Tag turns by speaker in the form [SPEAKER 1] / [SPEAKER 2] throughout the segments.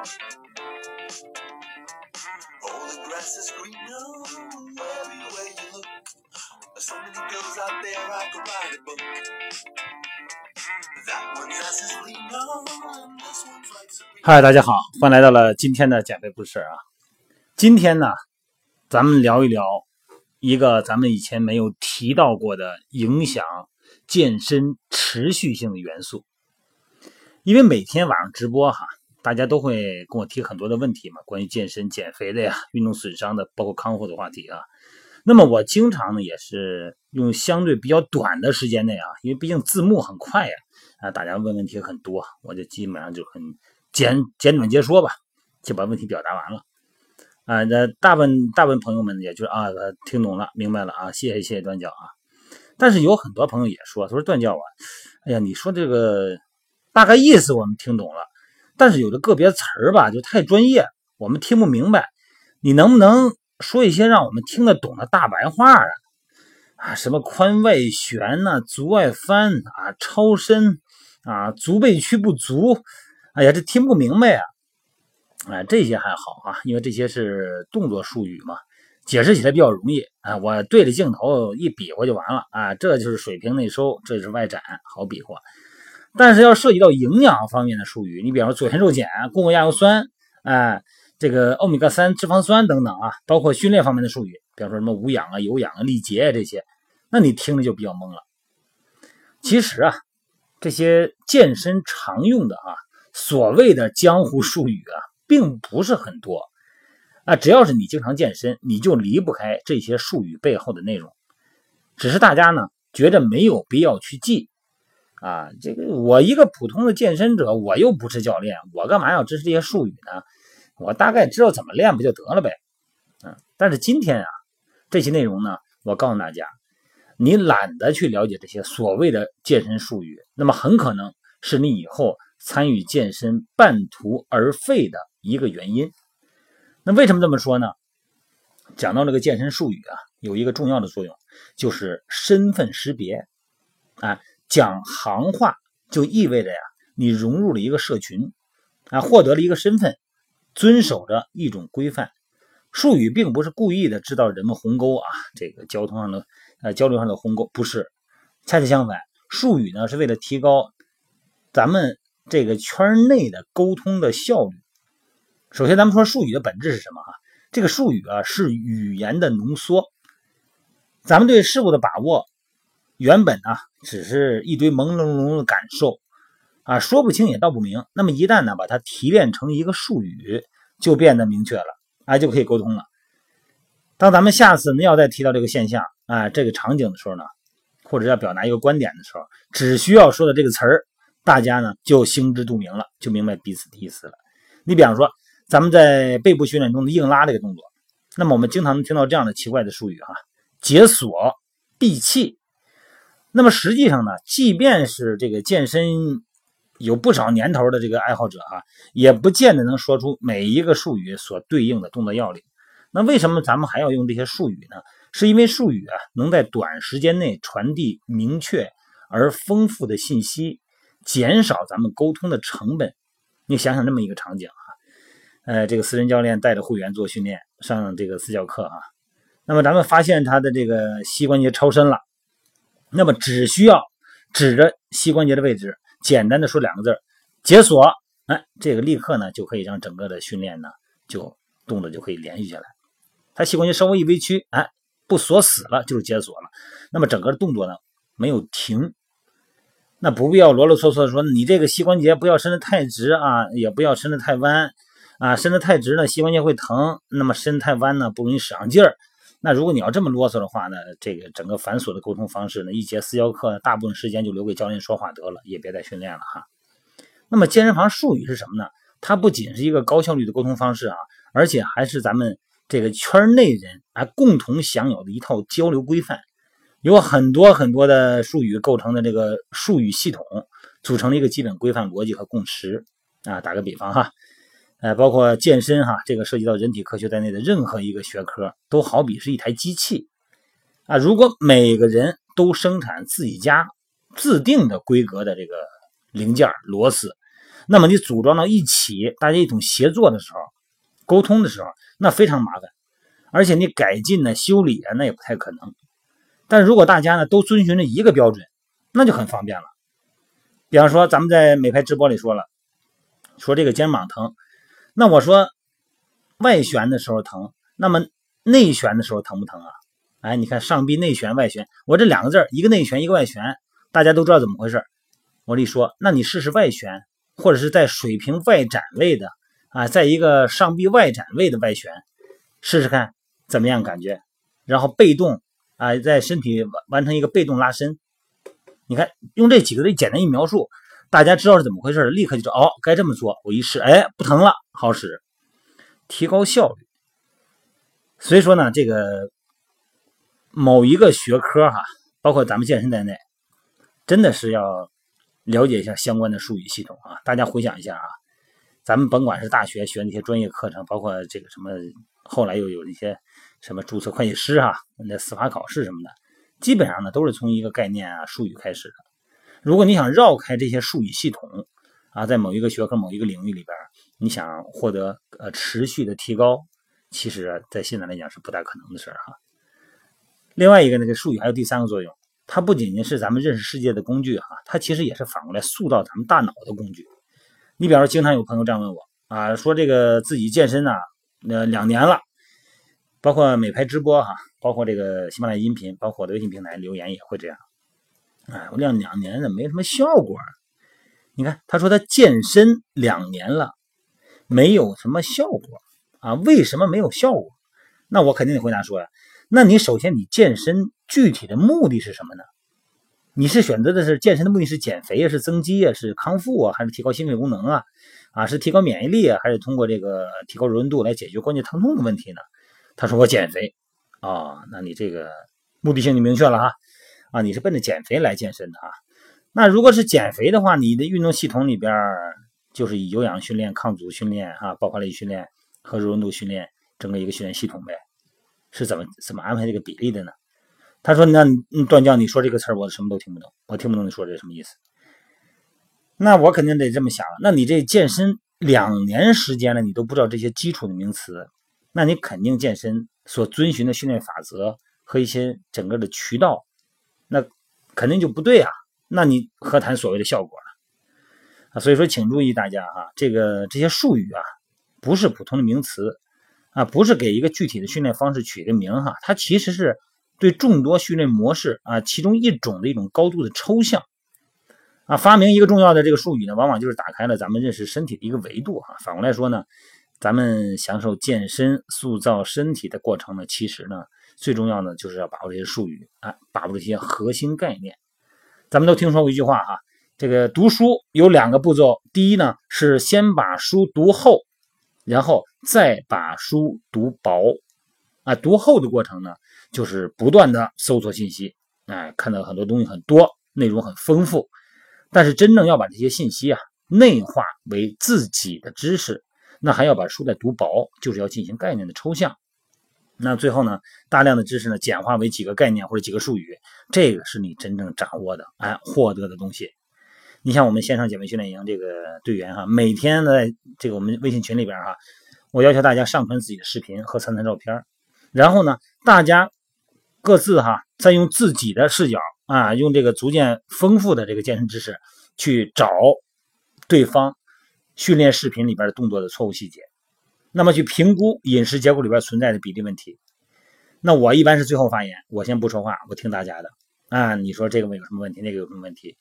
[SPEAKER 1] Oh, the grass is greener everywhere you look. There's so many girls out there I could write a book. That one's ass is leaner and this one's like.
[SPEAKER 2] 嗨，大家好，欢迎来到了今天的减肥不是事啊。今天呢，咱们聊一聊一个咱们以前没有提到过的影响健身持续性的元素。因为每天晚上直播哈，大家都会跟我提很多的问题嘛，关于健身、减肥的呀、运动损伤的，包括康复的话题啊。那么我经常呢也是用相对比较短的时间内啊，因为毕竟字幕很快呀，啊，大家问问题很多，我就基本上就很简简短截说吧，就把问题表达完了。啊，那大部分大部分朋友们也就啊听懂了，明白了啊，谢谢谢谢段教啊。但是有很多朋友也说，他说段教啊，哎呀，你说这个大概意思我们听懂了，但是有的个别词儿吧就太专业，我们听不明白。你能不能说一些让我们听得懂的大白话啊？啊，什么髋外旋呐、足外翻啊、超伸啊、足背屈不足，哎呀，这听不明白啊。哎，这些还好啊，因为这些是动作术语嘛，解释起来比较容易啊。我对着镜头一比划就完了啊，这就是水平内收，这是外展，好比划。但是要涉及到营养方面的术语，你比方说左旋肉碱、共轨亚油酸，哎，这个欧米伽三脂肪酸等等啊，包括训练方面的术语，比方说什么无氧啊、有氧啊、力竭啊这些，那你听着就比较懵了。其实啊，这些健身常用的啊，所谓的江湖术语啊，并不是很多啊。只要是你经常健身，你就离不开这些术语背后的内容。只是大家呢觉得没有必要去记啊。这个我一个普通的健身者，我又不是教练，我干嘛要知识这些术语呢？我大概知道怎么练不就得了呗。嗯，但是今天啊，这些内容呢，我告诉大家，你懒得去了解这些所谓的健身术语，那么很可能是你以后参与健身半途而废的一个原因。那为什么这么说呢？讲到这个健身术语啊，有一个重要的作用，就是身份识别。啊，讲行话就意味着呀，你融入了一个社群，啊，获得了一个身份，遵守着一种规范。术语并不是故意的制造人们鸿沟啊，这个交通上的呃交流上的鸿沟不是，恰恰相反，术语呢是为了提高咱们这个圈内的沟通的效率。首先，咱们说术语的本质是什么啊？这个术语啊是语言的浓缩。咱们对事物的把握，原本啊只是一堆朦朦胧胧的感受啊，说不清也道不明。那么一旦呢把它提炼成一个术语，就变得明确了。啊，就可以沟通了。当咱们下次呢要再提到这个现象啊，这个场景的时候呢，或者要表达一个观点的时候，只需要说的这个词儿，大家呢就心知肚明了，就明白彼此的意思了。你比方说，咱们在背部训练中的硬拉这个动作，那么我们经常能听到这样的奇怪的术语哈，解锁、闭气。那么实际上呢，即便是这个健身。有不少年头的这个爱好者啊，也不见得能说出每一个术语所对应的动作要领。那为什么咱们还要用这些术语呢？是因为术语啊，能在短时间内传递明确而丰富的信息，减少咱们沟通的成本。你想想这么一个场景啊，呃，这个私人教练带着会员做训练，上这个私教课啊，那么咱们发现他的这个膝关节超伸了，那么只需要指着膝关节的位置。简单的说两个字解锁，哎，这个立刻呢就可以让整个的训练呢就动作就可以连续下来。他膝关节稍微一微屈，哎，不锁死了就是解锁了。那么整个的动作呢没有停，那不必要啰啰嗦嗦的说你这个膝关节不要伸得太直啊，也不要伸得太弯啊，伸得太直呢膝关节会疼，那么伸太弯呢不容易使上劲儿。那如果你要这么啰嗦的话呢，这个整个繁琐的沟通方式呢，一节私教课大部分时间就留给教练说话得了，也别再训练了哈。那么健身房术语是什么呢？它不仅是一个高效率的沟通方式啊，而且还是咱们这个圈内人啊共同享有的一套交流规范，有很多很多的术语构成的这个术语系统，组成了一个基本规范逻辑和共识啊。打个比方哈。呃，包括健身哈，这个涉及到人体科学在内的任何一个学科，都好比是一台机器啊。如果每个人都生产自己家自定的规格的这个零件螺丝，那么你组装到一起，大家一同协作的时候，沟通的时候，那非常麻烦，而且你改进呢、修理啊，那也不太可能。但如果大家呢都遵循着一个标准，那就很方便了。比方说，咱们在美拍直播里说了，说这个肩膀疼，那我说外旋的时候疼，那么内旋的时候疼不疼啊？哎，你看上臂内旋、外旋，我这两个字一个内旋，一个外旋，大家都知道怎么回事。我一说，那你试试外旋，或者是在水平外展位的啊，在一个上臂外展位的外旋，试试看怎么样感觉。然后被动啊，在身体完完成一个被动拉伸。你看，用这几个字简单一描述，大家知道是怎么回事，立刻就知道哦，该这么做。我一试，哎，不疼了，好使，提高效率。所以说呢，这个。某一个学科哈，包括咱们健身在内，真的是要了解一下相关的术语系统啊！大家回想一下啊，咱们甭管是大学学那些专业课程，包括这个什么，后来又有一些什么注册会计师哈，那司法考试什么的，基本上呢都是从一个概念啊术语开始的。如果你想绕开这些术语系统啊，在某一个学科、某一个领域里边，你想获得呃持续的提高，其实在现在来讲是不大可能的事儿哈。另外一个那个术语还有第三个作用，它不仅仅是咱们认识世界的工具哈，它其实也是反过来塑造咱们大脑的工具。你比方说，经常有朋友这样问我啊，说这个自己健身呢，呃，两年了，包括美拍直播哈，包括这个喜马拉雅音频，包括我的微信平台留言也会这样。哎，我练两年了，没什么效果。你看，他说他健身两年了，没有什么效果啊？为什么没有效果？那我肯定得回答说呀。那你首先，你健身具体的目的是什么呢？你是选择的是健身的目的是减肥啊，是增肌啊，是康复啊，还是提高心肺功能啊？啊，是提高免疫力啊，还是通过这个提高柔韧度来解决关节疼痛的问题呢？他说我减肥啊，那你这个目的性就明确了哈啊，你是奔着减肥来健身的啊。那如果是减肥的话，你的运动系统里边就是以有氧训练、抗阻训练啊、爆发力训练和柔韧度训练整个一个训练系统呗。是怎么怎么安排这个比例的呢？他说：“那段教，你说这个词儿，我什么都听不懂，我听不懂你说这什么意思。”那我肯定得这么想了。那你这健身两年时间了，你都不知道这些基础的名词，那你肯定健身所遵循的训练法则和一些整个的渠道，肯定就不对啊。那你何谈所谓的效果了啊？所以说，请注意大家哈，这个这些术语啊，不是普通的名词。啊，不是给一个具体的训练方式取一个名哈，它其实是对众多训练模式啊其中一种的一种高度的抽象啊。发明一个重要的这个术语呢，往往就是打开了咱们认识身体的一个维度啊。反过来说呢，咱们享受健身、塑造身体的过程呢，其实呢，最重要的就是要把握这些术语啊，把握这些核心概念。咱们都听说过一句话哈，这个读书有两个步骤，第一呢是先把书读厚。然后再把书读薄，啊，读厚的过程呢，就是不断的搜索信息，哎，看到很多东西很多，内容很丰富。但是真正要把这些信息啊内化为自己的知识，那还要把书再读薄，就是要进行概念的抽象。那最后呢，大量的知识呢简化为几个概念或者几个术语，这个是你真正掌握的，哎，获得的东西。你像我们线上减肥训练营这个队员哈，每天在这个我们微信群里边哈，我要求大家上传自己的视频和参赛照片，然后呢，大家各自哈再用自己的视角啊，用这个逐渐丰富的这个健身知识去找对方训练视频里边的动作的错误细节，那么去评估饮食结构里边存在的比例问题。那我一般是最后发言，我先不说话，我听大家的啊，你说这个有什么问题，那个有什么问题？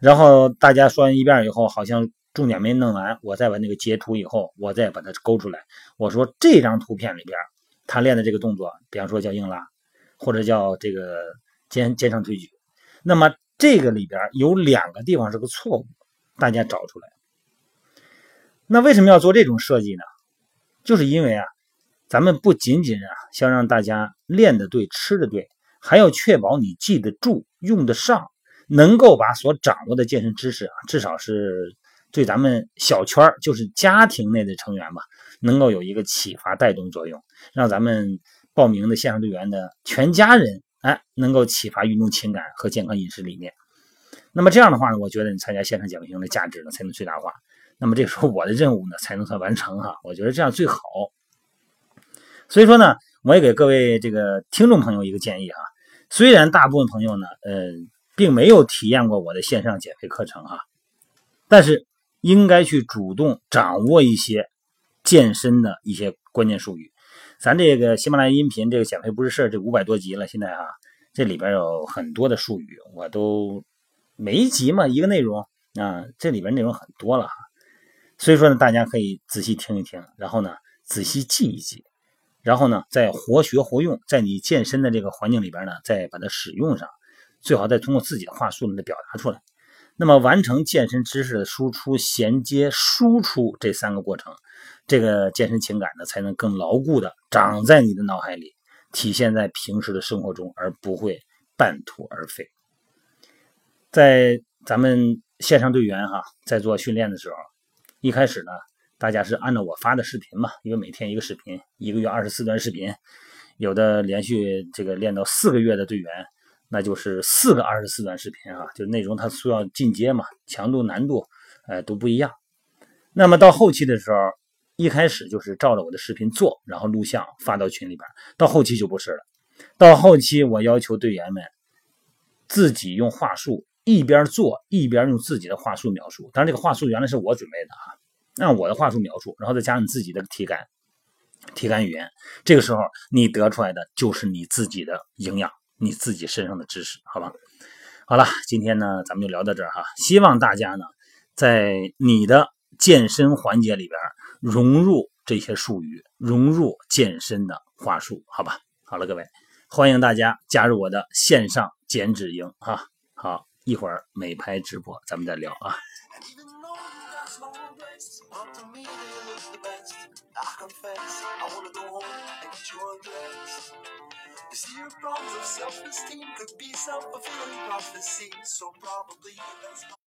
[SPEAKER 2] 然后大家说完一遍以后，好像重点没弄完，我再把那个截图以后，我再把它勾出来。我说这张图片里边，他练的这个动作，比方说叫硬拉，或者叫这个肩肩上推举，那么这个里边有两个地方是个错误，大家找出来。那为什么要做这种设计呢？就是因为啊，咱们不仅仅啊想让大家练的对、吃的对，还要确保你记得住、用得上。能够把所掌握的健身知识啊，至少是对咱们小圈就是家庭内的成员吧，能够有一个启发带动作用，让咱们报名的线上队员的全家人哎，能够启发运动情感和健康饮食理念。那么这样的话呢，我觉得你参加线上讲评的价值呢才能最大化。那么这时候我的任务呢才能算完成哈。我觉得这样最好。所以说呢，我也给各位这个听众朋友一个建议哈。虽然大部分朋友呢，呃，并没有体验过我的线上减肥课程哈，但是应该去主动掌握一些健身的一些关键术语。咱这个喜马拉雅音频这个减肥不是事儿，这五百多集了，现在啊，这里边有很多的术语，我都每一集嘛一个内容啊，这里边内容很多了。所以说呢，大家可以仔细听一听，然后呢，仔细记一记。然后呢，再活学活用，在你健身的这个环境里边呢，再把它使用上，最好再通过自己的话术呢再表达出来。那么完成健身知识的输出、衔接、输出这三个过程，这个健身情感呢才能更牢固的长在你的脑海里，体现在平时的生活中，而不会半途而废。在咱们线上队员哈，在做训练的时候，一开始呢。大家是按照我发的视频嘛，因为每天一个视频，一个月二十四段视频，有的连续这个练到四个月的队员，那就是四个二十四段视频啊，就内容它需要进阶嘛，强度难度，呃都不一样。那么到后期的时候，一开始就是照着我的视频做，然后录像发到群里边，到后期就不是了。到后期我要求队员们自己用话术，一边做一边用自己的话术描述。当然这个话术原来是我准备的啊。按我的话术描述，然后再加上你自己的体感、体感语言，这个时候你得出来的就是你自己的营养，你自己身上的知识，好吧？好了，今天呢，咱们就聊到这儿哈。希望大家呢，在你的健身环节里边融入这些术语，融入健身的话术，好吧？好了，各位，欢迎大家加入我的线上减脂营哈。好，一会儿美拍直播，咱们再聊啊。